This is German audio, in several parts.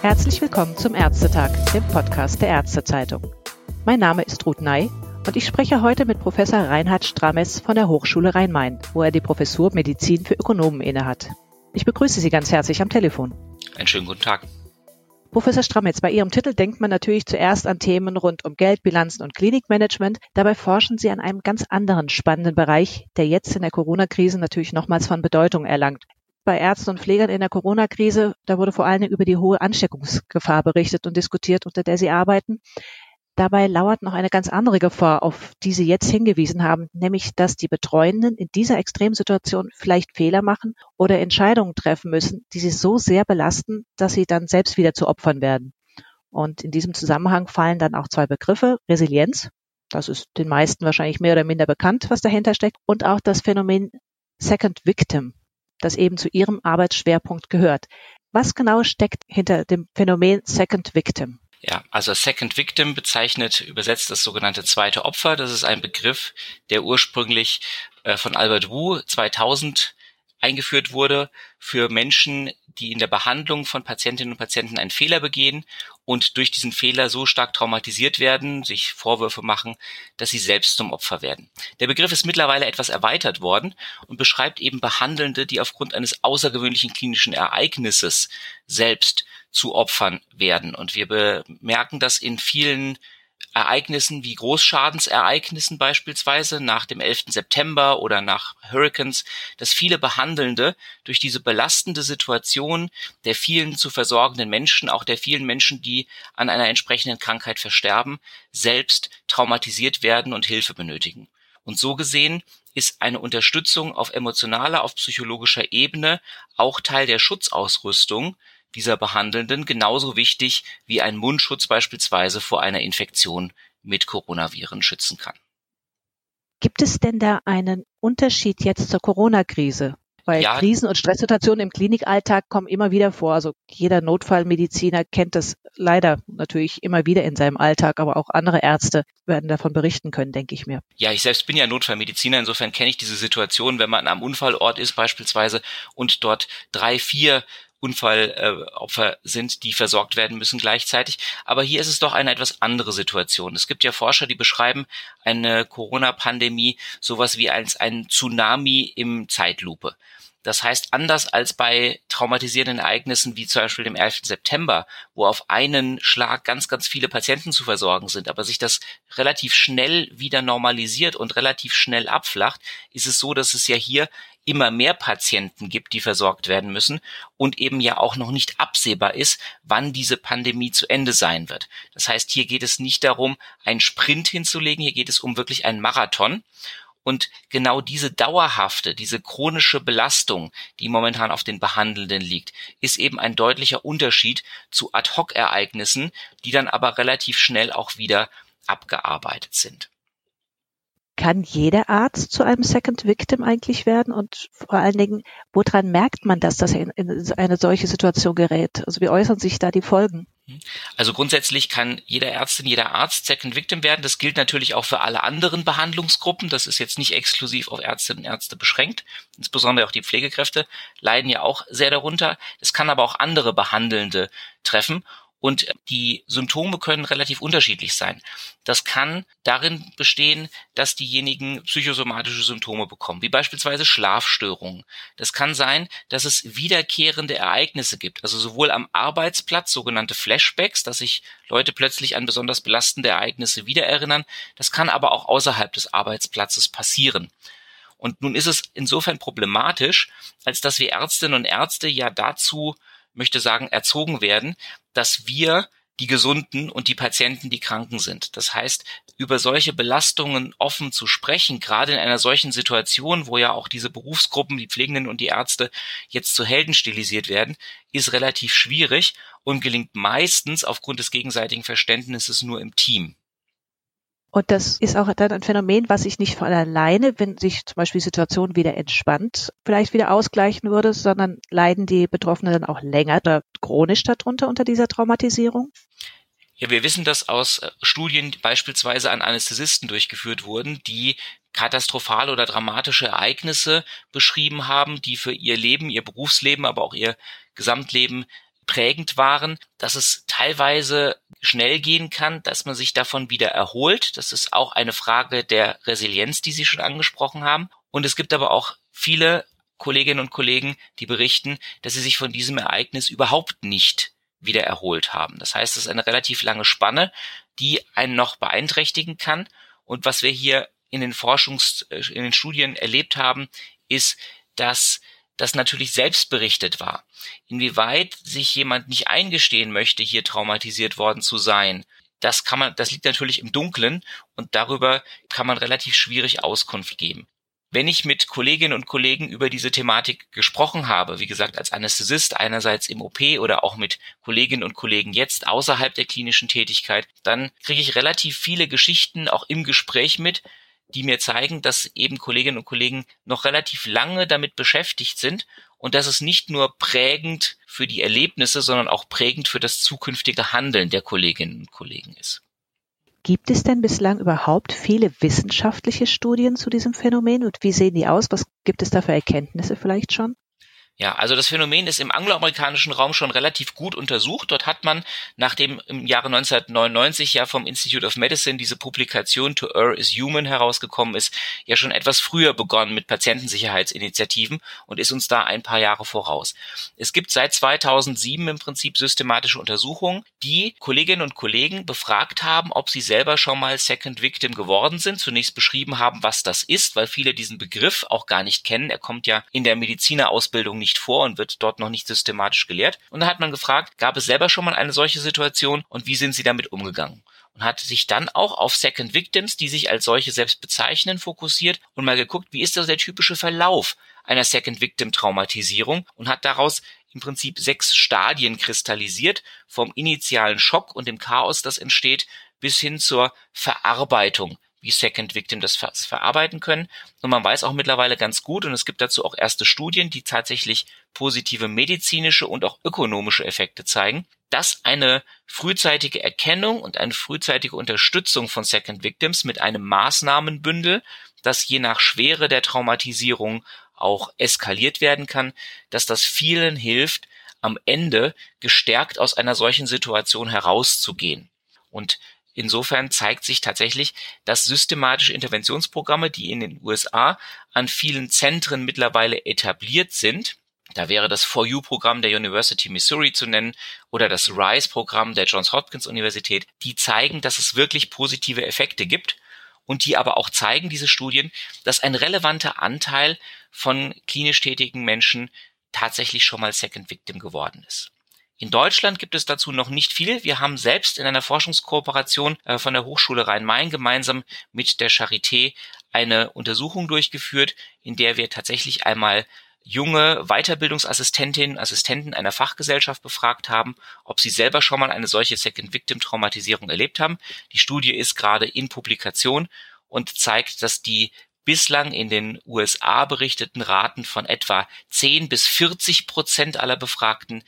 Herzlich willkommen zum Ärztetag, dem Podcast der Ärztezeitung. Mein Name ist Ruth Ney und ich spreche heute mit Professor Reinhard Strames von der Hochschule Rhein-Main, wo er die Professur Medizin für Ökonomen innehat. Ich begrüße Sie ganz herzlich am Telefon. Einen schönen guten Tag. Professor Strametz, bei Ihrem Titel denkt man natürlich zuerst an Themen rund um Geldbilanzen und Klinikmanagement. Dabei forschen Sie an einem ganz anderen spannenden Bereich, der jetzt in der Corona-Krise natürlich nochmals von Bedeutung erlangt. Bei Ärzten und Pflegern in der Corona-Krise, da wurde vor allem über die hohe Ansteckungsgefahr berichtet und diskutiert, unter der sie arbeiten. Dabei lauert noch eine ganz andere Gefahr, auf die Sie jetzt hingewiesen haben, nämlich dass die Betreuenden in dieser Extremsituation vielleicht Fehler machen oder Entscheidungen treffen müssen, die sie so sehr belasten, dass sie dann selbst wieder zu Opfern werden. Und in diesem Zusammenhang fallen dann auch zwei Begriffe, Resilienz, das ist den meisten wahrscheinlich mehr oder minder bekannt, was dahinter steckt, und auch das Phänomen Second Victim, das eben zu Ihrem Arbeitsschwerpunkt gehört. Was genau steckt hinter dem Phänomen Second Victim? Ja, also Second Victim bezeichnet übersetzt das sogenannte zweite Opfer. Das ist ein Begriff, der ursprünglich äh, von Albert Wu 2000 eingeführt wurde für Menschen, die in der Behandlung von Patientinnen und Patienten einen Fehler begehen und durch diesen Fehler so stark traumatisiert werden, sich Vorwürfe machen, dass sie selbst zum Opfer werden. Der Begriff ist mittlerweile etwas erweitert worden und beschreibt eben Behandelnde, die aufgrund eines außergewöhnlichen klinischen Ereignisses selbst zu Opfern werden. Und wir bemerken das in vielen Ereignissen wie Großschadensereignissen beispielsweise nach dem 11. September oder nach Hurricanes, dass viele Behandelnde durch diese belastende Situation der vielen zu versorgenden Menschen, auch der vielen Menschen, die an einer entsprechenden Krankheit versterben, selbst traumatisiert werden und Hilfe benötigen. Und so gesehen ist eine Unterstützung auf emotionaler, auf psychologischer Ebene auch Teil der Schutzausrüstung, dieser Behandelnden genauso wichtig wie ein Mundschutz beispielsweise vor einer Infektion mit Coronaviren schützen kann. Gibt es denn da einen Unterschied jetzt zur Corona-Krise? Weil ja. Krisen- und Stresssituationen im Klinikalltag kommen immer wieder vor. Also jeder Notfallmediziner kennt das leider natürlich immer wieder in seinem Alltag, aber auch andere Ärzte werden davon berichten können, denke ich mir. Ja, ich selbst bin ja Notfallmediziner, insofern kenne ich diese Situation, wenn man am Unfallort ist beispielsweise und dort drei, vier Unfallopfer äh, sind, die versorgt werden müssen gleichzeitig. Aber hier ist es doch eine etwas andere Situation. Es gibt ja Forscher, die beschreiben eine Corona-Pandemie sowas wie als ein Tsunami im Zeitlupe. Das heißt, anders als bei traumatisierenden Ereignissen wie zum Beispiel dem 11. September, wo auf einen Schlag ganz, ganz viele Patienten zu versorgen sind, aber sich das relativ schnell wieder normalisiert und relativ schnell abflacht, ist es so, dass es ja hier immer mehr Patienten gibt, die versorgt werden müssen und eben ja auch noch nicht absehbar ist, wann diese Pandemie zu Ende sein wird. Das heißt, hier geht es nicht darum, einen Sprint hinzulegen, hier geht es um wirklich einen Marathon. Und genau diese dauerhafte, diese chronische Belastung, die momentan auf den Behandelnden liegt, ist eben ein deutlicher Unterschied zu Ad-hoc-Ereignissen, die dann aber relativ schnell auch wieder abgearbeitet sind. Kann jeder Arzt zu einem Second Victim eigentlich werden? Und vor allen Dingen, woran merkt man das, dass er in, in eine solche Situation gerät? Also wie äußern sich da die Folgen? Also grundsätzlich kann jeder Ärztin, jeder Arzt Second Victim werden. Das gilt natürlich auch für alle anderen Behandlungsgruppen. Das ist jetzt nicht exklusiv auf Ärztinnen und Ärzte beschränkt. Insbesondere auch die Pflegekräfte leiden ja auch sehr darunter. Es kann aber auch andere Behandelnde treffen. Und die Symptome können relativ unterschiedlich sein. Das kann darin bestehen, dass diejenigen psychosomatische Symptome bekommen, wie beispielsweise Schlafstörungen. Das kann sein, dass es wiederkehrende Ereignisse gibt, also sowohl am Arbeitsplatz sogenannte Flashbacks, dass sich Leute plötzlich an besonders belastende Ereignisse wiedererinnern. Das kann aber auch außerhalb des Arbeitsplatzes passieren. Und nun ist es insofern problematisch, als dass wir Ärztinnen und Ärzte ja dazu möchte sagen, erzogen werden, dass wir die Gesunden und die Patienten, die Kranken sind. Das heißt, über solche Belastungen offen zu sprechen, gerade in einer solchen Situation, wo ja auch diese Berufsgruppen, die Pflegenden und die Ärzte jetzt zu Helden stilisiert werden, ist relativ schwierig und gelingt meistens aufgrund des gegenseitigen Verständnisses nur im Team. Und das ist auch dann ein Phänomen, was sich nicht von alleine, wenn sich zum Beispiel die Situation wieder entspannt, vielleicht wieder ausgleichen würde, sondern leiden die Betroffenen dann auch länger oder chronisch darunter unter dieser Traumatisierung? Ja, wir wissen, dass aus äh, Studien beispielsweise an Anästhesisten durchgeführt wurden, die katastrophale oder dramatische Ereignisse beschrieben haben, die für ihr Leben, ihr Berufsleben, aber auch ihr Gesamtleben prägend waren, dass es teilweise schnell gehen kann, dass man sich davon wieder erholt. Das ist auch eine Frage der Resilienz, die Sie schon angesprochen haben. Und es gibt aber auch viele Kolleginnen und Kollegen, die berichten, dass sie sich von diesem Ereignis überhaupt nicht wieder erholt haben. Das heißt, es ist eine relativ lange Spanne, die einen noch beeinträchtigen kann. Und was wir hier in den Forschungs-, äh, in den Studien erlebt haben, ist, dass das natürlich selbst berichtet war. Inwieweit sich jemand nicht eingestehen möchte, hier traumatisiert worden zu sein, das kann man, das liegt natürlich im Dunkeln und darüber kann man relativ schwierig Auskunft geben. Wenn ich mit Kolleginnen und Kollegen über diese Thematik gesprochen habe, wie gesagt, als Anästhesist einerseits im OP oder auch mit Kolleginnen und Kollegen jetzt außerhalb der klinischen Tätigkeit, dann kriege ich relativ viele Geschichten auch im Gespräch mit, die mir zeigen, dass eben Kolleginnen und Kollegen noch relativ lange damit beschäftigt sind und dass es nicht nur prägend für die Erlebnisse, sondern auch prägend für das zukünftige Handeln der Kolleginnen und Kollegen ist. Gibt es denn bislang überhaupt viele wissenschaftliche Studien zu diesem Phänomen und wie sehen die aus? Was gibt es da für Erkenntnisse vielleicht schon? Ja, also das Phänomen ist im angloamerikanischen Raum schon relativ gut untersucht. Dort hat man, nachdem im Jahre 1999 ja vom Institute of Medicine diese Publikation To Err is Human herausgekommen ist, ja schon etwas früher begonnen mit Patientensicherheitsinitiativen und ist uns da ein paar Jahre voraus. Es gibt seit 2007 im Prinzip systematische Untersuchungen, die Kolleginnen und Kollegen befragt haben, ob sie selber schon mal Second Victim geworden sind, zunächst beschrieben haben, was das ist, weil viele diesen Begriff auch gar nicht kennen. Er kommt ja in der Medizinerausbildung nicht nicht vor und wird dort noch nicht systematisch gelehrt. Und da hat man gefragt, gab es selber schon mal eine solche Situation und wie sind sie damit umgegangen? Und hat sich dann auch auf Second Victims, die sich als solche selbst bezeichnen, fokussiert und mal geguckt, wie ist das der typische Verlauf einer Second Victim Traumatisierung und hat daraus im Prinzip sechs Stadien kristallisiert, vom initialen Schock und dem Chaos, das entsteht, bis hin zur Verarbeitung wie Second Victim das ver verarbeiten können. Und man weiß auch mittlerweile ganz gut, und es gibt dazu auch erste Studien, die tatsächlich positive medizinische und auch ökonomische Effekte zeigen, dass eine frühzeitige Erkennung und eine frühzeitige Unterstützung von Second Victims mit einem Maßnahmenbündel, das je nach Schwere der Traumatisierung auch eskaliert werden kann, dass das vielen hilft, am Ende gestärkt aus einer solchen Situation herauszugehen. Und Insofern zeigt sich tatsächlich, dass systematische Interventionsprogramme, die in den USA an vielen Zentren mittlerweile etabliert sind, da wäre das For You-Programm der University Missouri zu nennen oder das RISE-Programm der Johns Hopkins Universität, die zeigen, dass es wirklich positive Effekte gibt und die aber auch zeigen, diese Studien, dass ein relevanter Anteil von klinisch tätigen Menschen tatsächlich schon mal Second Victim geworden ist. In Deutschland gibt es dazu noch nicht viel. Wir haben selbst in einer Forschungskooperation äh, von der Hochschule Rhein-Main gemeinsam mit der Charité eine Untersuchung durchgeführt, in der wir tatsächlich einmal junge Weiterbildungsassistentinnen, Assistenten einer Fachgesellschaft befragt haben, ob sie selber schon mal eine solche Second Victim Traumatisierung erlebt haben. Die Studie ist gerade in Publikation und zeigt, dass die bislang in den USA berichteten Raten von etwa 10 bis 40 Prozent aller Befragten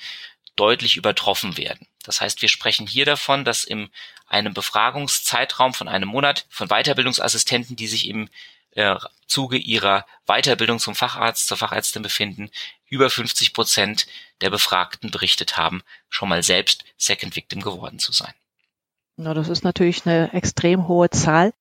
deutlich übertroffen werden. Das heißt, wir sprechen hier davon, dass in einem Befragungszeitraum von einem Monat von Weiterbildungsassistenten, die sich im äh, Zuge ihrer Weiterbildung zum Facharzt, zur Fachärztin befinden, über 50 Prozent der Befragten berichtet haben, schon mal selbst Second Victim geworden zu sein. Na, das ist natürlich eine extrem hohe Zahl.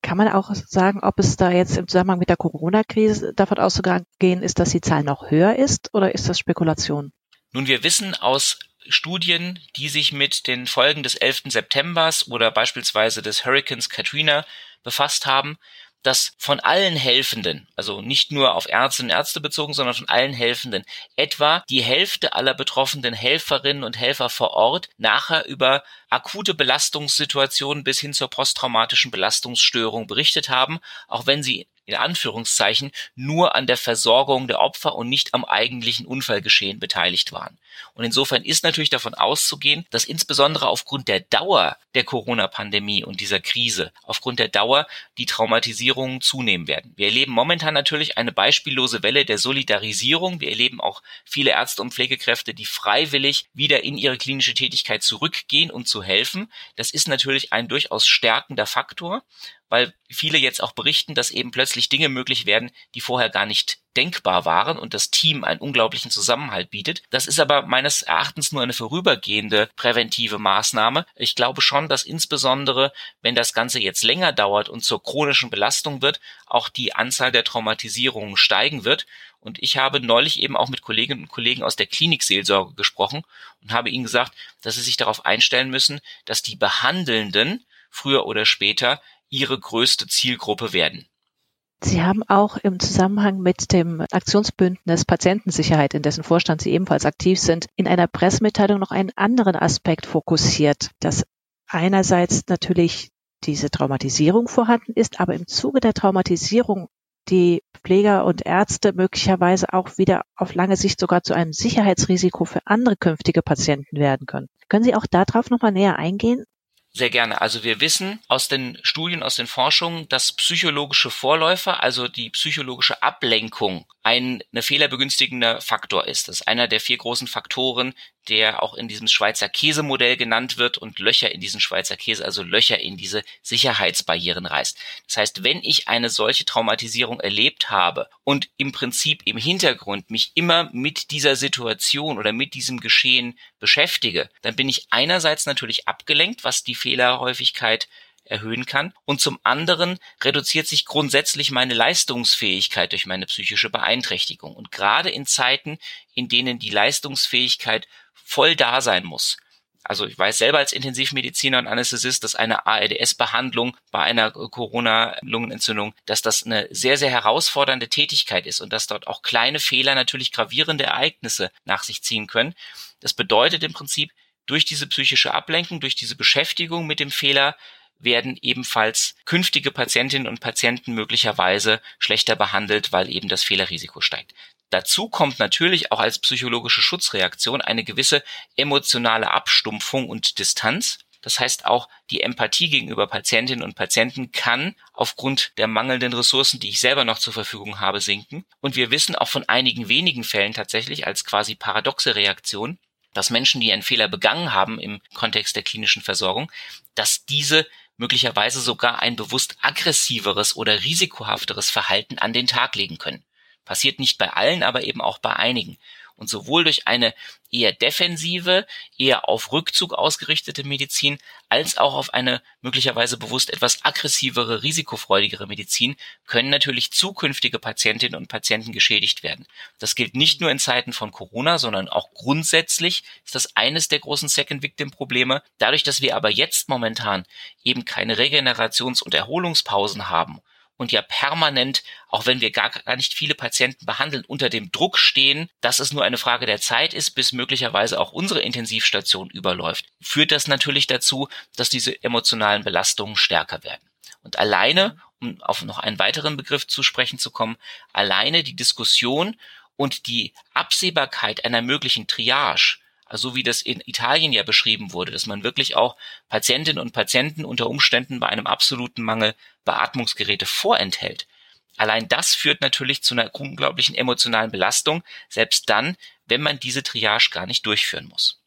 Kann man auch sagen, ob es da jetzt im Zusammenhang mit der Corona-Krise davon auszugehen ist, dass die Zahl noch höher ist oder ist das Spekulation? Nun, wir wissen aus Studien, die sich mit den Folgen des 11. Septembers oder beispielsweise des Hurricanes Katrina befasst haben, dass von allen Helfenden, also nicht nur auf Ärzte und Ärzte bezogen, sondern von allen Helfenden, etwa die Hälfte aller betroffenen Helferinnen und Helfer vor Ort nachher über akute Belastungssituationen bis hin zur posttraumatischen Belastungsstörung berichtet haben, auch wenn sie in Anführungszeichen nur an der Versorgung der Opfer und nicht am eigentlichen Unfallgeschehen beteiligt waren. Und insofern ist natürlich davon auszugehen, dass insbesondere aufgrund der Dauer der Corona-Pandemie und dieser Krise, aufgrund der Dauer die Traumatisierungen zunehmen werden. Wir erleben momentan natürlich eine beispiellose Welle der Solidarisierung. Wir erleben auch viele Ärzte und Pflegekräfte, die freiwillig wieder in ihre klinische Tätigkeit zurückgehen, um zu helfen. Das ist natürlich ein durchaus stärkender Faktor. Weil viele jetzt auch berichten, dass eben plötzlich Dinge möglich werden, die vorher gar nicht denkbar waren und das Team einen unglaublichen Zusammenhalt bietet. Das ist aber meines Erachtens nur eine vorübergehende präventive Maßnahme. Ich glaube schon, dass insbesondere, wenn das Ganze jetzt länger dauert und zur chronischen Belastung wird, auch die Anzahl der Traumatisierungen steigen wird. Und ich habe neulich eben auch mit Kolleginnen und Kollegen aus der Klinikseelsorge gesprochen und habe ihnen gesagt, dass sie sich darauf einstellen müssen, dass die Behandelnden früher oder später ihre größte Zielgruppe werden. Sie haben auch im Zusammenhang mit dem Aktionsbündnis Patientensicherheit, in dessen Vorstand Sie ebenfalls aktiv sind, in einer Pressemitteilung noch einen anderen Aspekt fokussiert, dass einerseits natürlich diese Traumatisierung vorhanden ist, aber im Zuge der Traumatisierung die Pfleger und Ärzte möglicherweise auch wieder auf lange Sicht sogar zu einem Sicherheitsrisiko für andere künftige Patienten werden können. Können Sie auch darauf nochmal näher eingehen? Sehr gerne. Also wir wissen aus den Studien, aus den Forschungen, dass psychologische Vorläufer, also die psychologische Ablenkung, ein eine fehlerbegünstigender Faktor ist. Das ist einer der vier großen Faktoren, der auch in diesem Schweizer Käsemodell genannt wird und Löcher in diesen Schweizer Käse, also Löcher in diese Sicherheitsbarrieren reißt. Das heißt, wenn ich eine solche Traumatisierung erlebt habe und im Prinzip im Hintergrund mich immer mit dieser Situation oder mit diesem Geschehen beschäftige, dann bin ich einerseits natürlich abgelenkt, was die Fehlerhäufigkeit erhöhen kann. Und zum anderen reduziert sich grundsätzlich meine Leistungsfähigkeit durch meine psychische Beeinträchtigung. Und gerade in Zeiten, in denen die Leistungsfähigkeit voll da sein muss, also ich weiß selber als Intensivmediziner und Anästhesist, dass eine ARDS-Behandlung bei einer Corona-Lungenentzündung, dass das eine sehr, sehr herausfordernde Tätigkeit ist und dass dort auch kleine Fehler natürlich gravierende Ereignisse nach sich ziehen können. Das bedeutet im Prinzip, durch diese psychische Ablenkung, durch diese Beschäftigung mit dem Fehler werden ebenfalls künftige Patientinnen und Patienten möglicherweise schlechter behandelt, weil eben das Fehlerrisiko steigt. Dazu kommt natürlich auch als psychologische Schutzreaktion eine gewisse emotionale Abstumpfung und Distanz. Das heißt auch die Empathie gegenüber Patientinnen und Patienten kann aufgrund der mangelnden Ressourcen, die ich selber noch zur Verfügung habe, sinken. Und wir wissen auch von einigen wenigen Fällen tatsächlich als quasi paradoxe Reaktion, dass Menschen, die einen Fehler begangen haben im Kontext der klinischen Versorgung, dass diese möglicherweise sogar ein bewusst aggressiveres oder risikohafteres Verhalten an den Tag legen können. Passiert nicht bei allen, aber eben auch bei einigen. Und sowohl durch eine eher defensive, eher auf Rückzug ausgerichtete Medizin, als auch auf eine möglicherweise bewusst etwas aggressivere, risikofreudigere Medizin können natürlich zukünftige Patientinnen und Patienten geschädigt werden. Das gilt nicht nur in Zeiten von Corona, sondern auch grundsätzlich ist das eines der großen Second Victim Probleme. Dadurch, dass wir aber jetzt momentan eben keine Regenerations- und Erholungspausen haben und ja permanent, auch wenn wir gar, gar nicht viele Patienten behandeln, unter dem Druck stehen, dass es nur eine Frage der Zeit ist, bis möglicherweise auch unsere Intensivstation überläuft, führt das natürlich dazu, dass diese emotionalen Belastungen stärker werden. Und alleine, um auf noch einen weiteren Begriff zu sprechen zu kommen, alleine die Diskussion und die Absehbarkeit einer möglichen Triage also wie das in Italien ja beschrieben wurde, dass man wirklich auch Patientinnen und Patienten unter Umständen bei einem absoluten Mangel Beatmungsgeräte vorenthält. Allein das führt natürlich zu einer unglaublichen emotionalen Belastung, selbst dann, wenn man diese Triage gar nicht durchführen muss.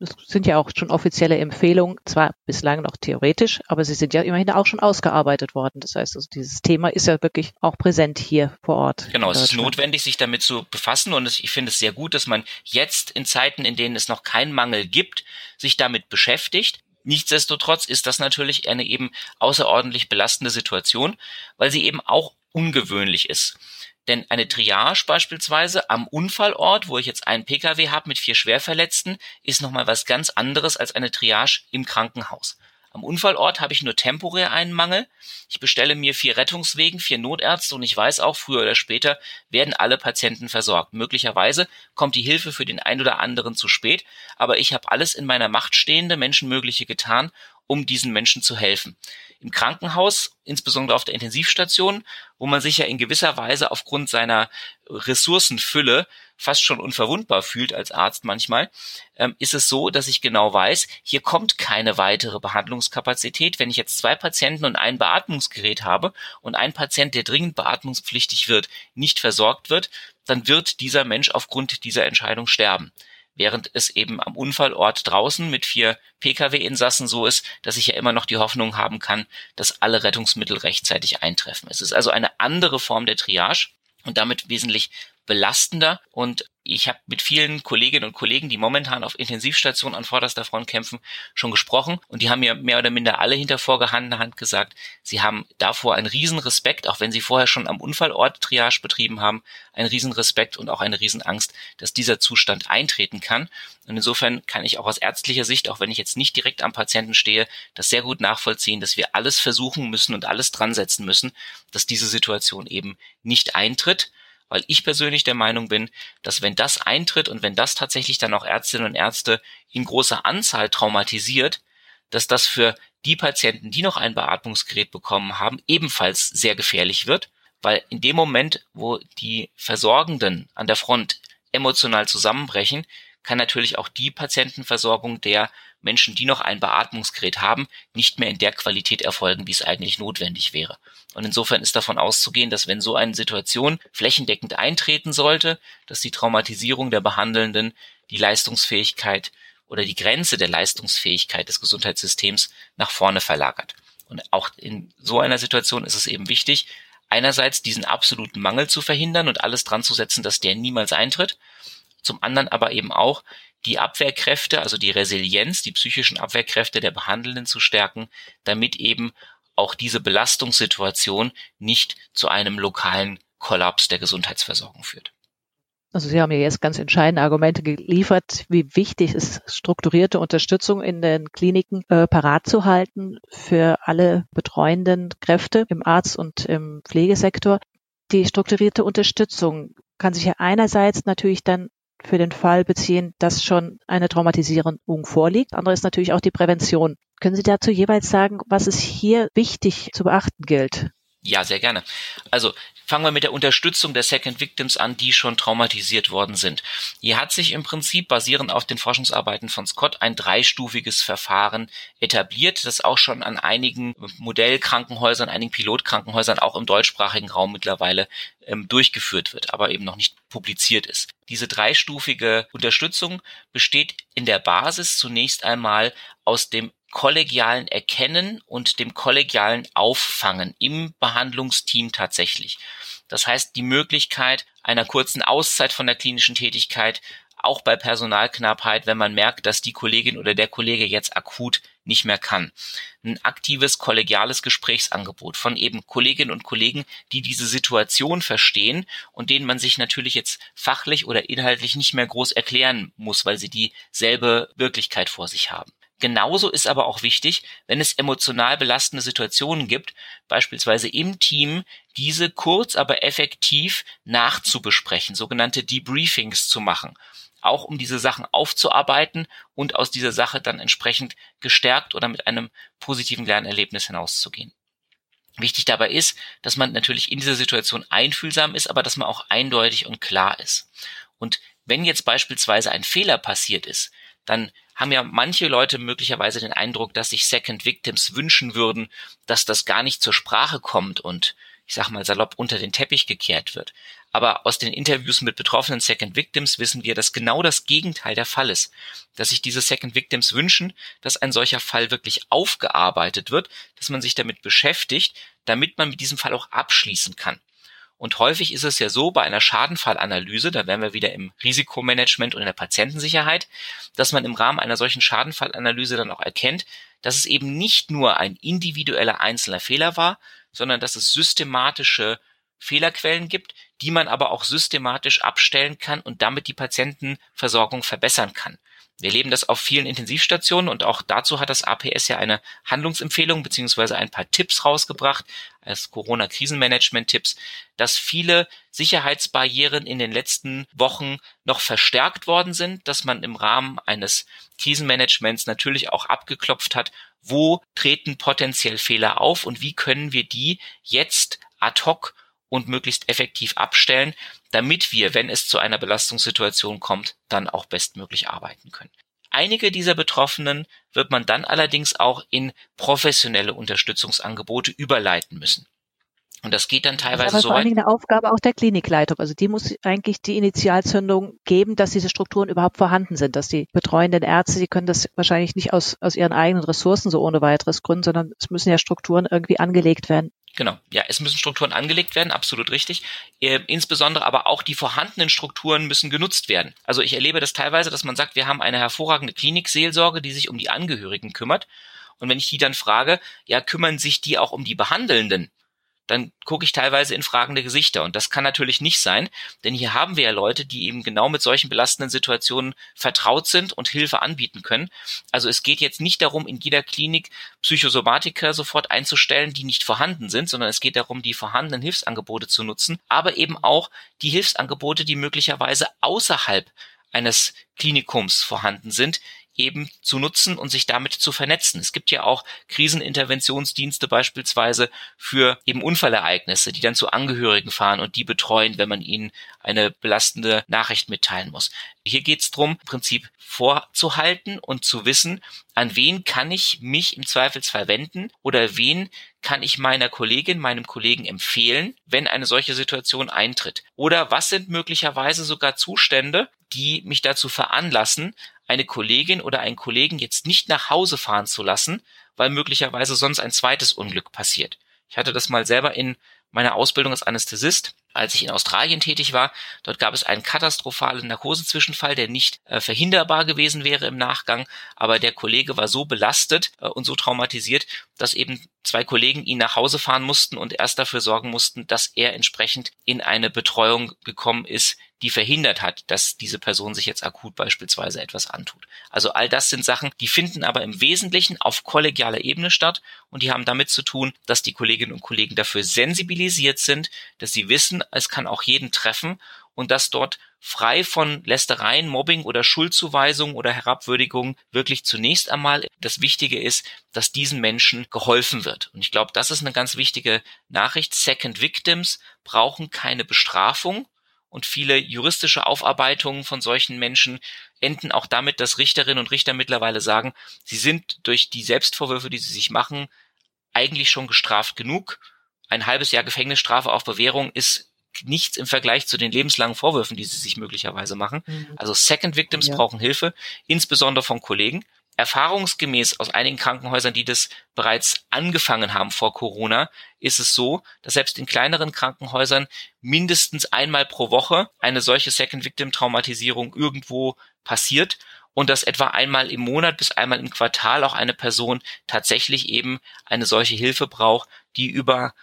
Das sind ja auch schon offizielle Empfehlungen, zwar bislang noch theoretisch, aber sie sind ja immerhin auch schon ausgearbeitet worden. Das heißt, also dieses Thema ist ja wirklich auch präsent hier vor Ort. Genau, es ist notwendig, sich damit zu befassen und ich finde es sehr gut, dass man jetzt in Zeiten, in denen es noch keinen Mangel gibt, sich damit beschäftigt. Nichtsdestotrotz ist das natürlich eine eben außerordentlich belastende Situation, weil sie eben auch ungewöhnlich ist. Denn eine Triage beispielsweise am Unfallort, wo ich jetzt einen Pkw habe mit vier Schwerverletzten, ist nochmal was ganz anderes als eine Triage im Krankenhaus. Am Unfallort habe ich nur temporär einen Mangel. Ich bestelle mir vier Rettungswegen, vier Notärzte und ich weiß auch, früher oder später werden alle Patienten versorgt. Möglicherweise kommt die Hilfe für den einen oder anderen zu spät, aber ich habe alles in meiner Macht stehende Menschenmögliche getan, um diesen Menschen zu helfen. Im Krankenhaus, insbesondere auf der Intensivstation, wo man sich ja in gewisser Weise aufgrund seiner Ressourcenfülle fast schon unverwundbar fühlt als Arzt manchmal, ähm, ist es so, dass ich genau weiß, hier kommt keine weitere Behandlungskapazität. Wenn ich jetzt zwei Patienten und ein Beatmungsgerät habe und ein Patient, der dringend beatmungspflichtig wird, nicht versorgt wird, dann wird dieser Mensch aufgrund dieser Entscheidung sterben. Während es eben am Unfallort draußen mit vier Pkw-Insassen so ist, dass ich ja immer noch die Hoffnung haben kann, dass alle Rettungsmittel rechtzeitig eintreffen. Es ist also eine andere Form der Triage und damit wesentlich belastender. Und ich habe mit vielen Kolleginnen und Kollegen, die momentan auf Intensivstationen an vorderster Front kämpfen, schon gesprochen. Und die haben mir mehr oder minder alle hinter vorgehandener Hand gesagt, sie haben davor einen riesen Respekt, auch wenn sie vorher schon am Unfallort Triage betrieben haben, einen riesen Respekt und auch eine riesen Angst, dass dieser Zustand eintreten kann. Und insofern kann ich auch aus ärztlicher Sicht, auch wenn ich jetzt nicht direkt am Patienten stehe, das sehr gut nachvollziehen, dass wir alles versuchen müssen und alles dran setzen müssen, dass diese Situation eben nicht eintritt weil ich persönlich der Meinung bin, dass wenn das eintritt und wenn das tatsächlich dann auch Ärztinnen und Ärzte in großer Anzahl traumatisiert, dass das für die Patienten, die noch ein Beatmungsgerät bekommen haben, ebenfalls sehr gefährlich wird, weil in dem Moment, wo die Versorgenden an der Front emotional zusammenbrechen, kann natürlich auch die Patientenversorgung der Menschen, die noch ein Beatmungsgerät haben, nicht mehr in der Qualität erfolgen, wie es eigentlich notwendig wäre. Und insofern ist davon auszugehen, dass wenn so eine Situation flächendeckend eintreten sollte, dass die Traumatisierung der Behandelnden die Leistungsfähigkeit oder die Grenze der Leistungsfähigkeit des Gesundheitssystems nach vorne verlagert. Und auch in so einer Situation ist es eben wichtig, einerseits diesen absoluten Mangel zu verhindern und alles dran zu setzen, dass der niemals eintritt, zum anderen aber eben auch die Abwehrkräfte, also die Resilienz, die psychischen Abwehrkräfte der Behandelnden zu stärken, damit eben auch diese Belastungssituation nicht zu einem lokalen Kollaps der Gesundheitsversorgung führt. Also Sie haben ja jetzt ganz entscheidende Argumente geliefert, wie wichtig es ist, strukturierte Unterstützung in den Kliniken äh, parat zu halten für alle betreuenden Kräfte im Arzt- und im Pflegesektor. Die strukturierte Unterstützung kann sich ja einerseits natürlich dann für den Fall beziehen, dass schon eine Traumatisierung vorliegt. Andere ist natürlich auch die Prävention. Können Sie dazu jeweils sagen, was es hier wichtig zu beachten gilt? Ja, sehr gerne. Also fangen wir mit der Unterstützung der Second Victims an, die schon traumatisiert worden sind. Hier hat sich im Prinzip basierend auf den Forschungsarbeiten von Scott ein dreistufiges Verfahren etabliert, das auch schon an einigen Modellkrankenhäusern, einigen Pilotkrankenhäusern auch im deutschsprachigen Raum mittlerweile ähm, durchgeführt wird, aber eben noch nicht publiziert ist. Diese dreistufige Unterstützung besteht in der Basis zunächst einmal aus dem kollegialen Erkennen und dem kollegialen Auffangen im Behandlungsteam tatsächlich. Das heißt, die Möglichkeit einer kurzen Auszeit von der klinischen Tätigkeit, auch bei Personalknappheit, wenn man merkt, dass die Kollegin oder der Kollege jetzt akut nicht mehr kann. Ein aktives kollegiales Gesprächsangebot von eben Kolleginnen und Kollegen, die diese Situation verstehen und denen man sich natürlich jetzt fachlich oder inhaltlich nicht mehr groß erklären muss, weil sie dieselbe Wirklichkeit vor sich haben. Genauso ist aber auch wichtig, wenn es emotional belastende Situationen gibt, beispielsweise im Team, diese kurz aber effektiv nachzubesprechen, sogenannte Debriefings zu machen, auch um diese Sachen aufzuarbeiten und aus dieser Sache dann entsprechend gestärkt oder mit einem positiven Lernerlebnis hinauszugehen. Wichtig dabei ist, dass man natürlich in dieser Situation einfühlsam ist, aber dass man auch eindeutig und klar ist. Und wenn jetzt beispielsweise ein Fehler passiert ist, dann haben ja manche Leute möglicherweise den Eindruck, dass sich Second Victims wünschen würden, dass das gar nicht zur Sprache kommt und ich sag mal salopp unter den Teppich gekehrt wird. Aber aus den Interviews mit betroffenen Second Victims wissen wir, dass genau das Gegenteil der Fall ist. Dass sich diese Second Victims wünschen, dass ein solcher Fall wirklich aufgearbeitet wird, dass man sich damit beschäftigt, damit man mit diesem Fall auch abschließen kann. Und häufig ist es ja so bei einer Schadenfallanalyse, da wären wir wieder im Risikomanagement und in der Patientensicherheit, dass man im Rahmen einer solchen Schadenfallanalyse dann auch erkennt, dass es eben nicht nur ein individueller einzelner Fehler war, sondern dass es systematische Fehlerquellen gibt, die man aber auch systematisch abstellen kann und damit die Patientenversorgung verbessern kann. Wir erleben das auf vielen Intensivstationen und auch dazu hat das APS ja eine Handlungsempfehlung beziehungsweise ein paar Tipps rausgebracht als Corona-Krisenmanagement-Tipps, dass viele Sicherheitsbarrieren in den letzten Wochen noch verstärkt worden sind, dass man im Rahmen eines Krisenmanagements natürlich auch abgeklopft hat, wo treten potenziell Fehler auf und wie können wir die jetzt ad hoc und möglichst effektiv abstellen, damit wir, wenn es zu einer Belastungssituation kommt, dann auch bestmöglich arbeiten können. Einige dieser Betroffenen wird man dann allerdings auch in professionelle Unterstützungsangebote überleiten müssen. Und das geht dann teilweise das ist so vor weit. allen Dingen eine Aufgabe auch der Klinikleitung. Also die muss eigentlich die Initialzündung geben, dass diese Strukturen überhaupt vorhanden sind, dass die betreuenden Ärzte, die können das wahrscheinlich nicht aus, aus ihren eigenen Ressourcen so ohne weiteres gründen, sondern es müssen ja Strukturen irgendwie angelegt werden. Genau, ja, es müssen Strukturen angelegt werden, absolut richtig. Äh, insbesondere aber auch die vorhandenen Strukturen müssen genutzt werden. Also ich erlebe das teilweise, dass man sagt, wir haben eine hervorragende Klinikseelsorge, die sich um die Angehörigen kümmert. Und wenn ich die dann frage, ja, kümmern sich die auch um die Behandelnden? Dann gucke ich teilweise in fragende Gesichter. Und das kann natürlich nicht sein, denn hier haben wir ja Leute, die eben genau mit solchen belastenden Situationen vertraut sind und Hilfe anbieten können. Also es geht jetzt nicht darum, in jeder Klinik Psychosomatiker sofort einzustellen, die nicht vorhanden sind, sondern es geht darum, die vorhandenen Hilfsangebote zu nutzen, aber eben auch die Hilfsangebote, die möglicherweise außerhalb eines Klinikums vorhanden sind, eben zu nutzen und sich damit zu vernetzen. Es gibt ja auch Kriseninterventionsdienste beispielsweise für eben Unfallereignisse, die dann zu Angehörigen fahren und die betreuen, wenn man ihnen eine belastende Nachricht mitteilen muss. Hier geht es darum, im Prinzip vorzuhalten und zu wissen, an wen kann ich mich im Zweifelsfall wenden oder wen kann ich meiner Kollegin, meinem Kollegen empfehlen, wenn eine solche Situation eintritt? Oder was sind möglicherweise sogar Zustände, die mich dazu veranlassen, eine Kollegin oder einen Kollegen jetzt nicht nach Hause fahren zu lassen, weil möglicherweise sonst ein zweites Unglück passiert. Ich hatte das mal selber in meiner Ausbildung als Anästhesist, als ich in Australien tätig war. Dort gab es einen katastrophalen Narkosezwischenfall, der nicht äh, verhinderbar gewesen wäre im Nachgang, aber der Kollege war so belastet äh, und so traumatisiert, dass eben zwei Kollegen ihn nach Hause fahren mussten und erst dafür sorgen mussten, dass er entsprechend in eine Betreuung gekommen ist, die verhindert hat, dass diese Person sich jetzt akut beispielsweise etwas antut. Also all das sind Sachen, die finden aber im Wesentlichen auf kollegialer Ebene statt und die haben damit zu tun, dass die Kolleginnen und Kollegen dafür sensibilisiert sind, dass sie wissen, es kann auch jeden treffen und dass dort frei von Lästereien, Mobbing oder Schuldzuweisung oder Herabwürdigung wirklich zunächst einmal das Wichtige ist, dass diesen Menschen geholfen wird. Und ich glaube, das ist eine ganz wichtige Nachricht. Second Victims brauchen keine Bestrafung, und viele juristische Aufarbeitungen von solchen Menschen enden auch damit, dass Richterinnen und Richter mittlerweile sagen, sie sind durch die Selbstvorwürfe, die sie sich machen, eigentlich schon gestraft genug. Ein halbes Jahr Gefängnisstrafe auf Bewährung ist nichts im Vergleich zu den lebenslangen Vorwürfen, die sie sich möglicherweise machen. Mhm. Also Second Victims ja. brauchen Hilfe, insbesondere von Kollegen erfahrungsgemäß aus einigen Krankenhäusern, die das bereits angefangen haben vor Corona, ist es so, dass selbst in kleineren Krankenhäusern mindestens einmal pro Woche eine solche Second Victim Traumatisierung irgendwo passiert und dass etwa einmal im Monat bis einmal im Quartal auch eine Person tatsächlich eben eine solche Hilfe braucht, die über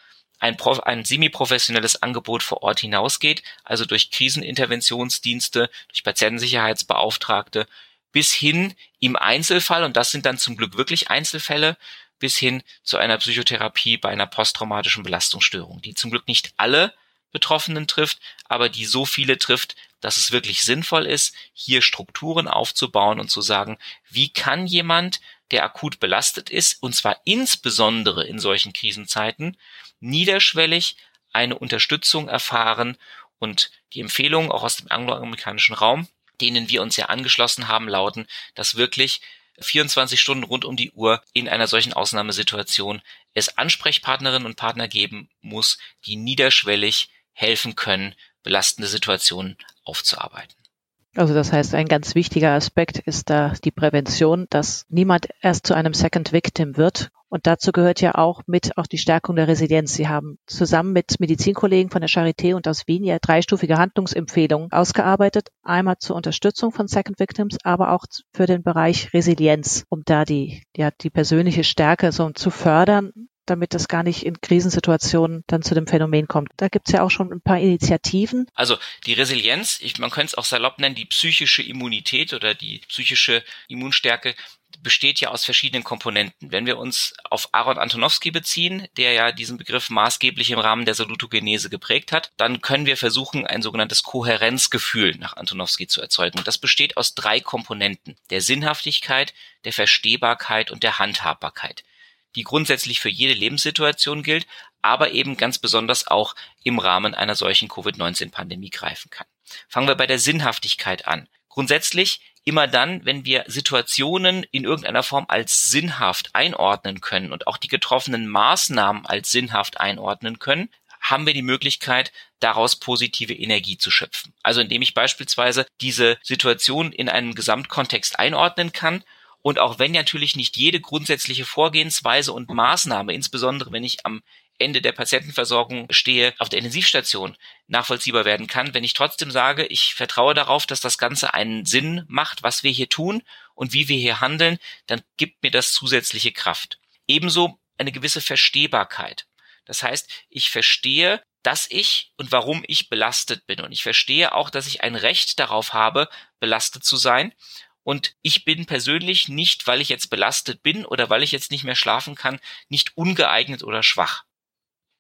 ein, ein semi-professionelles Angebot vor Ort hinausgeht, also durch Kriseninterventionsdienste, durch Patientensicherheitsbeauftragte, bis hin im Einzelfall, und das sind dann zum Glück wirklich Einzelfälle, bis hin zu einer Psychotherapie bei einer posttraumatischen Belastungsstörung, die zum Glück nicht alle Betroffenen trifft, aber die so viele trifft, dass es wirklich sinnvoll ist, hier Strukturen aufzubauen und zu sagen, wie kann jemand, der akut belastet ist, und zwar insbesondere in solchen Krisenzeiten, niederschwellig eine Unterstützung erfahren und die Empfehlung auch aus dem angloamerikanischen Raum denen wir uns ja angeschlossen haben, lauten, dass wirklich 24 Stunden rund um die Uhr in einer solchen Ausnahmesituation es Ansprechpartnerinnen und Partner geben muss, die niederschwellig helfen können, belastende Situationen aufzuarbeiten. Also das heißt, ein ganz wichtiger Aspekt ist da die Prävention, dass niemand erst zu einem Second Victim wird. Und dazu gehört ja auch mit auch die Stärkung der Resilienz. Sie haben zusammen mit Medizinkollegen von der Charité und aus Wien ja dreistufige Handlungsempfehlungen ausgearbeitet. Einmal zur Unterstützung von Second Victims, aber auch für den Bereich Resilienz, um da die, ja, die persönliche Stärke so zu fördern damit das gar nicht in Krisensituationen dann zu dem Phänomen kommt. Da gibt's ja auch schon ein paar Initiativen. Also die Resilienz, ich, man könnte es auch salopp nennen, die psychische Immunität oder die psychische Immunstärke besteht ja aus verschiedenen Komponenten. Wenn wir uns auf Aaron Antonowski beziehen, der ja diesen Begriff maßgeblich im Rahmen der Salutogenese geprägt hat, dann können wir versuchen, ein sogenanntes Kohärenzgefühl nach Antonowski zu erzeugen. Und das besteht aus drei Komponenten. Der Sinnhaftigkeit, der Verstehbarkeit und der Handhabbarkeit die grundsätzlich für jede Lebenssituation gilt, aber eben ganz besonders auch im Rahmen einer solchen Covid-19-Pandemie greifen kann. Fangen wir bei der Sinnhaftigkeit an. Grundsätzlich immer dann, wenn wir Situationen in irgendeiner Form als sinnhaft einordnen können und auch die getroffenen Maßnahmen als sinnhaft einordnen können, haben wir die Möglichkeit, daraus positive Energie zu schöpfen. Also indem ich beispielsweise diese Situation in einem Gesamtkontext einordnen kann und auch wenn natürlich nicht jede grundsätzliche Vorgehensweise und Maßnahme, insbesondere wenn ich am Ende der Patientenversorgung stehe, auf der Intensivstation nachvollziehbar werden kann, wenn ich trotzdem sage, ich vertraue darauf, dass das Ganze einen Sinn macht, was wir hier tun und wie wir hier handeln, dann gibt mir das zusätzliche Kraft. Ebenso eine gewisse Verstehbarkeit. Das heißt, ich verstehe, dass ich und warum ich belastet bin. Und ich verstehe auch, dass ich ein Recht darauf habe, belastet zu sein. Und ich bin persönlich nicht, weil ich jetzt belastet bin oder weil ich jetzt nicht mehr schlafen kann, nicht ungeeignet oder schwach.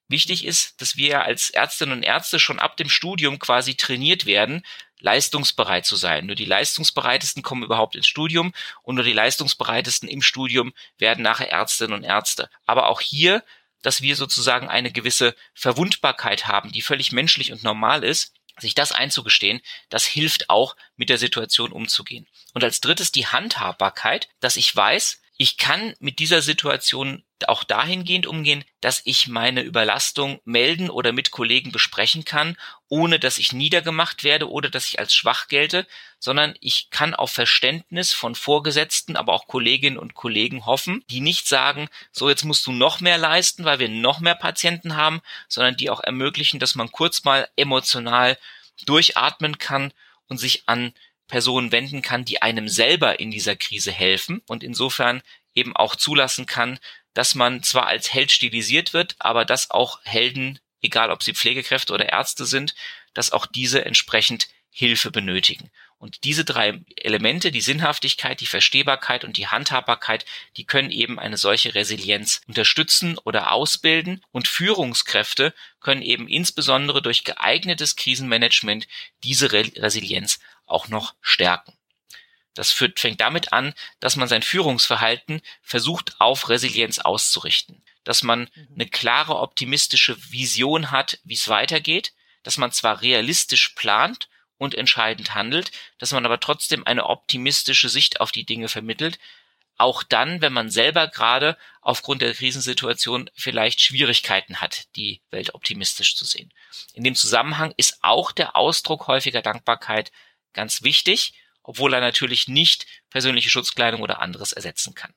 Wichtig ist, dass wir als Ärztinnen und Ärzte schon ab dem Studium quasi trainiert werden, leistungsbereit zu sein. Nur die leistungsbereitesten kommen überhaupt ins Studium und nur die leistungsbereitesten im Studium werden nachher Ärztinnen und Ärzte. Aber auch hier, dass wir sozusagen eine gewisse Verwundbarkeit haben, die völlig menschlich und normal ist, sich das einzugestehen, das hilft auch, mit der Situation umzugehen. Und als drittes die Handhabbarkeit, dass ich weiß, ich kann mit dieser Situation auch dahingehend umgehen, dass ich meine Überlastung melden oder mit Kollegen besprechen kann, ohne dass ich niedergemacht werde oder dass ich als schwach gelte, sondern ich kann auf Verständnis von Vorgesetzten, aber auch Kolleginnen und Kollegen hoffen, die nicht sagen, so jetzt musst du noch mehr leisten, weil wir noch mehr Patienten haben, sondern die auch ermöglichen, dass man kurz mal emotional durchatmen kann und sich an Personen wenden kann, die einem selber in dieser Krise helfen und insofern eben auch zulassen kann, dass man zwar als Held stilisiert wird, aber dass auch Helden, egal ob sie Pflegekräfte oder Ärzte sind, dass auch diese entsprechend Hilfe benötigen. Und diese drei Elemente, die Sinnhaftigkeit, die Verstehbarkeit und die Handhabbarkeit, die können eben eine solche Resilienz unterstützen oder ausbilden. Und Führungskräfte können eben insbesondere durch geeignetes Krisenmanagement diese Resilienz auch noch stärken. Das führt, fängt damit an, dass man sein Führungsverhalten versucht auf Resilienz auszurichten, dass man mhm. eine klare optimistische Vision hat, wie es weitergeht, dass man zwar realistisch plant und entscheidend handelt, dass man aber trotzdem eine optimistische Sicht auf die Dinge vermittelt, auch dann, wenn man selber gerade aufgrund der Krisensituation vielleicht Schwierigkeiten hat, die Welt optimistisch zu sehen. In dem Zusammenhang ist auch der Ausdruck häufiger Dankbarkeit ganz wichtig, obwohl er natürlich nicht persönliche Schutzkleidung oder anderes ersetzen kann.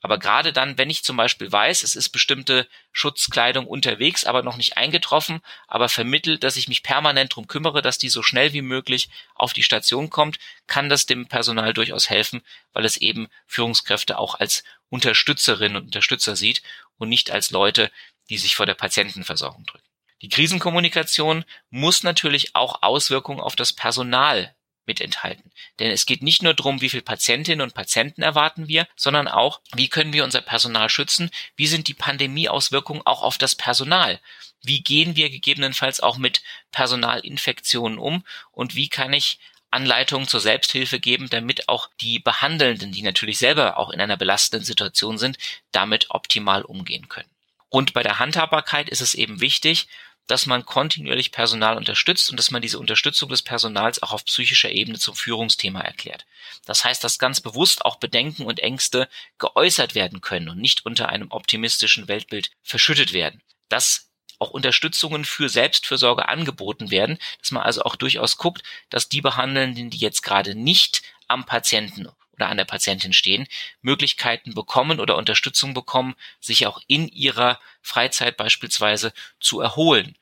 Aber gerade dann, wenn ich zum Beispiel weiß, es ist bestimmte Schutzkleidung unterwegs, aber noch nicht eingetroffen, aber vermittelt, dass ich mich permanent drum kümmere, dass die so schnell wie möglich auf die Station kommt, kann das dem Personal durchaus helfen, weil es eben Führungskräfte auch als Unterstützerinnen und Unterstützer sieht und nicht als Leute, die sich vor der Patientenversorgung drücken. Die Krisenkommunikation muss natürlich auch Auswirkungen auf das Personal mit enthalten. Denn es geht nicht nur darum, wie viele Patientinnen und Patienten erwarten wir, sondern auch, wie können wir unser Personal schützen, wie sind die Pandemieauswirkungen auch auf das Personal, wie gehen wir gegebenenfalls auch mit Personalinfektionen um und wie kann ich Anleitungen zur Selbsthilfe geben, damit auch die Behandelnden, die natürlich selber auch in einer belastenden Situation sind, damit optimal umgehen können. Und bei der Handhabbarkeit ist es eben wichtig, dass man kontinuierlich Personal unterstützt und dass man diese Unterstützung des Personals auch auf psychischer Ebene zum Führungsthema erklärt. Das heißt, dass ganz bewusst auch Bedenken und Ängste geäußert werden können und nicht unter einem optimistischen Weltbild verschüttet werden. Dass auch Unterstützungen für Selbstfürsorge angeboten werden, dass man also auch durchaus guckt, dass die Behandelnden, die jetzt gerade nicht am Patienten oder an der Patientin stehen, Möglichkeiten bekommen oder Unterstützung bekommen, sich auch in ihrer Freizeit beispielsweise zu erholen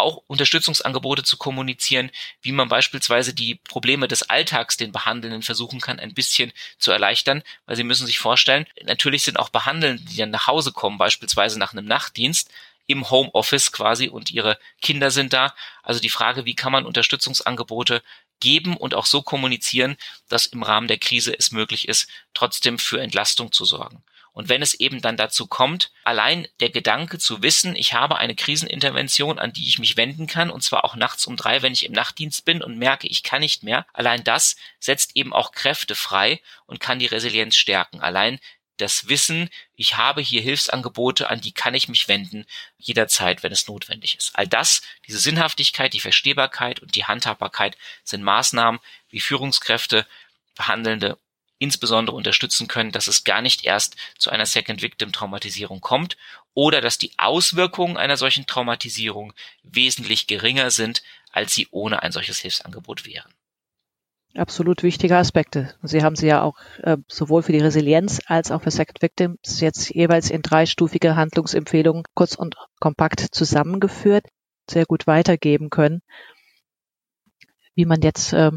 auch Unterstützungsangebote zu kommunizieren, wie man beispielsweise die Probleme des Alltags den Behandelnden versuchen kann, ein bisschen zu erleichtern, weil sie müssen sich vorstellen, natürlich sind auch Behandelnde, die dann nach Hause kommen, beispielsweise nach einem Nachtdienst, im Homeoffice quasi und ihre Kinder sind da. Also die Frage, wie kann man Unterstützungsangebote geben und auch so kommunizieren, dass im Rahmen der Krise es möglich ist, trotzdem für Entlastung zu sorgen. Und wenn es eben dann dazu kommt, allein der Gedanke zu wissen, ich habe eine Krisenintervention, an die ich mich wenden kann, und zwar auch nachts um drei, wenn ich im Nachtdienst bin und merke, ich kann nicht mehr, allein das setzt eben auch Kräfte frei und kann die Resilienz stärken. Allein das Wissen, ich habe hier Hilfsangebote, an die kann ich mich wenden, jederzeit, wenn es notwendig ist. All das, diese Sinnhaftigkeit, die Verstehbarkeit und die Handhabbarkeit sind Maßnahmen, wie Führungskräfte, Behandelnde insbesondere unterstützen können, dass es gar nicht erst zu einer Second Victim Traumatisierung kommt oder dass die Auswirkungen einer solchen Traumatisierung wesentlich geringer sind, als sie ohne ein solches Hilfsangebot wären. Absolut wichtige Aspekte. Sie haben sie ja auch äh, sowohl für die Resilienz als auch für Second Victims jetzt jeweils in dreistufige Handlungsempfehlungen kurz und kompakt zusammengeführt, sehr gut weitergeben können. Wie man jetzt äh,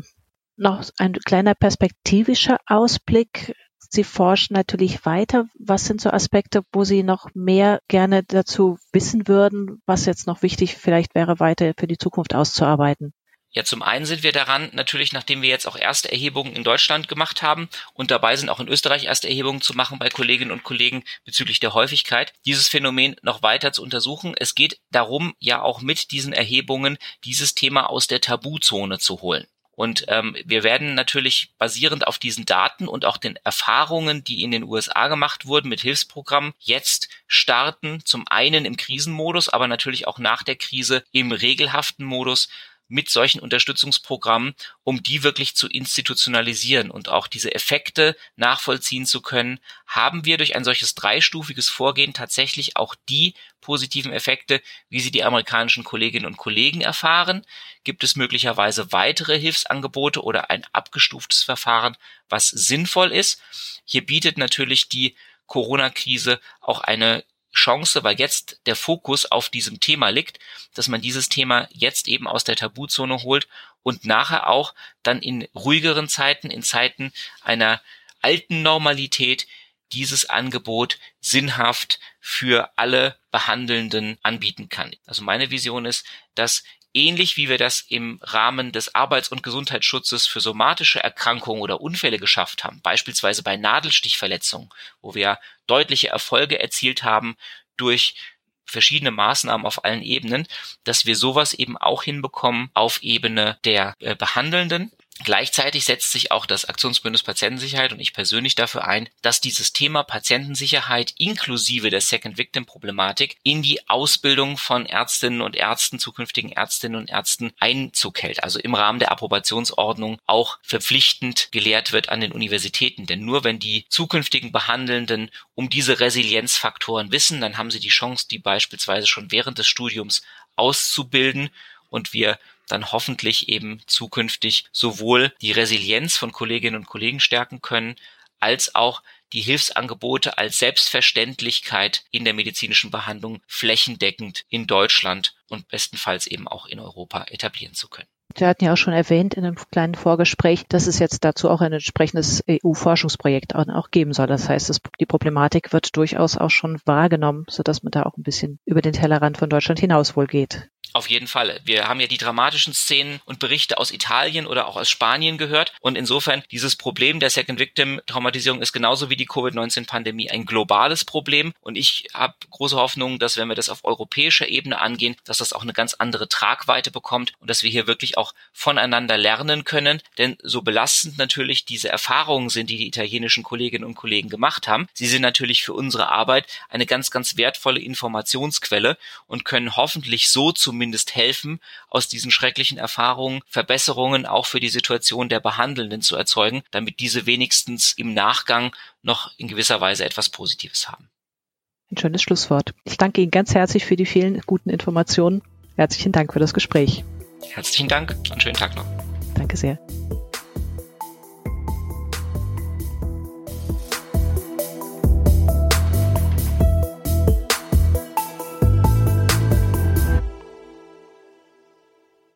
noch ein kleiner perspektivischer Ausblick Sie forschen natürlich weiter. Was sind so Aspekte, wo Sie noch mehr gerne dazu wissen würden, was jetzt noch wichtig vielleicht wäre, weiter für die Zukunft auszuarbeiten? Ja, zum einen sind wir daran, natürlich, nachdem wir jetzt auch erste Erhebungen in Deutschland gemacht haben und dabei sind, auch in Österreich erste Erhebungen zu machen bei Kolleginnen und Kollegen bezüglich der Häufigkeit, dieses Phänomen noch weiter zu untersuchen. Es geht darum, ja auch mit diesen Erhebungen dieses Thema aus der Tabuzone zu holen. Und ähm, wir werden natürlich basierend auf diesen Daten und auch den Erfahrungen, die in den USA gemacht wurden mit Hilfsprogrammen, jetzt starten, zum einen im Krisenmodus, aber natürlich auch nach der Krise im regelhaften Modus mit solchen Unterstützungsprogrammen, um die wirklich zu institutionalisieren und auch diese Effekte nachvollziehen zu können, haben wir durch ein solches dreistufiges Vorgehen tatsächlich auch die positiven Effekte, wie sie die amerikanischen Kolleginnen und Kollegen erfahren? Gibt es möglicherweise weitere Hilfsangebote oder ein abgestuftes Verfahren, was sinnvoll ist? Hier bietet natürlich die Corona-Krise auch eine Chance, weil jetzt der Fokus auf diesem Thema liegt, dass man dieses Thema jetzt eben aus der Tabuzone holt und nachher auch dann in ruhigeren Zeiten, in Zeiten einer alten Normalität dieses Angebot sinnhaft für alle Behandelnden anbieten kann. Also meine Vision ist, dass ähnlich wie wir das im Rahmen des Arbeits- und Gesundheitsschutzes für somatische Erkrankungen oder Unfälle geschafft haben, beispielsweise bei Nadelstichverletzungen, wo wir deutliche Erfolge erzielt haben durch verschiedene Maßnahmen auf allen Ebenen, dass wir sowas eben auch hinbekommen auf Ebene der äh, Behandelnden Gleichzeitig setzt sich auch das Aktionsbündnis Patientensicherheit und ich persönlich dafür ein, dass dieses Thema Patientensicherheit inklusive der Second Victim Problematik in die Ausbildung von Ärztinnen und Ärzten, zukünftigen Ärztinnen und Ärzten Einzug hält. Also im Rahmen der Approbationsordnung auch verpflichtend gelehrt wird an den Universitäten. Denn nur wenn die zukünftigen Behandelnden um diese Resilienzfaktoren wissen, dann haben sie die Chance, die beispielsweise schon während des Studiums auszubilden und wir dann hoffentlich eben zukünftig sowohl die Resilienz von Kolleginnen und Kollegen stärken können, als auch die Hilfsangebote als Selbstverständlichkeit in der medizinischen Behandlung flächendeckend in Deutschland und bestenfalls eben auch in Europa etablieren zu können. Wir hatten ja auch schon erwähnt in einem kleinen Vorgespräch, dass es jetzt dazu auch ein entsprechendes EU-Forschungsprojekt auch geben soll. Das heißt, die Problematik wird durchaus auch schon wahrgenommen, sodass man da auch ein bisschen über den Tellerrand von Deutschland hinaus wohl geht. Auf jeden Fall. Wir haben ja die dramatischen Szenen und Berichte aus Italien oder auch aus Spanien gehört. Und insofern dieses Problem der Second Victim Traumatisierung ist genauso wie die Covid-19-Pandemie ein globales Problem. Und ich habe große Hoffnung, dass wenn wir das auf europäischer Ebene angehen, dass das auch eine ganz andere Tragweite bekommt und dass wir hier wirklich auch voneinander lernen können. Denn so belastend natürlich diese Erfahrungen sind, die die italienischen Kolleginnen und Kollegen gemacht haben, sie sind natürlich für unsere Arbeit eine ganz, ganz wertvolle Informationsquelle und können hoffentlich so zumindest zumindest helfen, aus diesen schrecklichen Erfahrungen Verbesserungen auch für die Situation der Behandelnden zu erzeugen, damit diese wenigstens im Nachgang noch in gewisser Weise etwas Positives haben. Ein schönes Schlusswort. Ich danke Ihnen ganz herzlich für die vielen guten Informationen. Herzlichen Dank für das Gespräch. Herzlichen Dank. Einen schönen Tag noch. Danke sehr.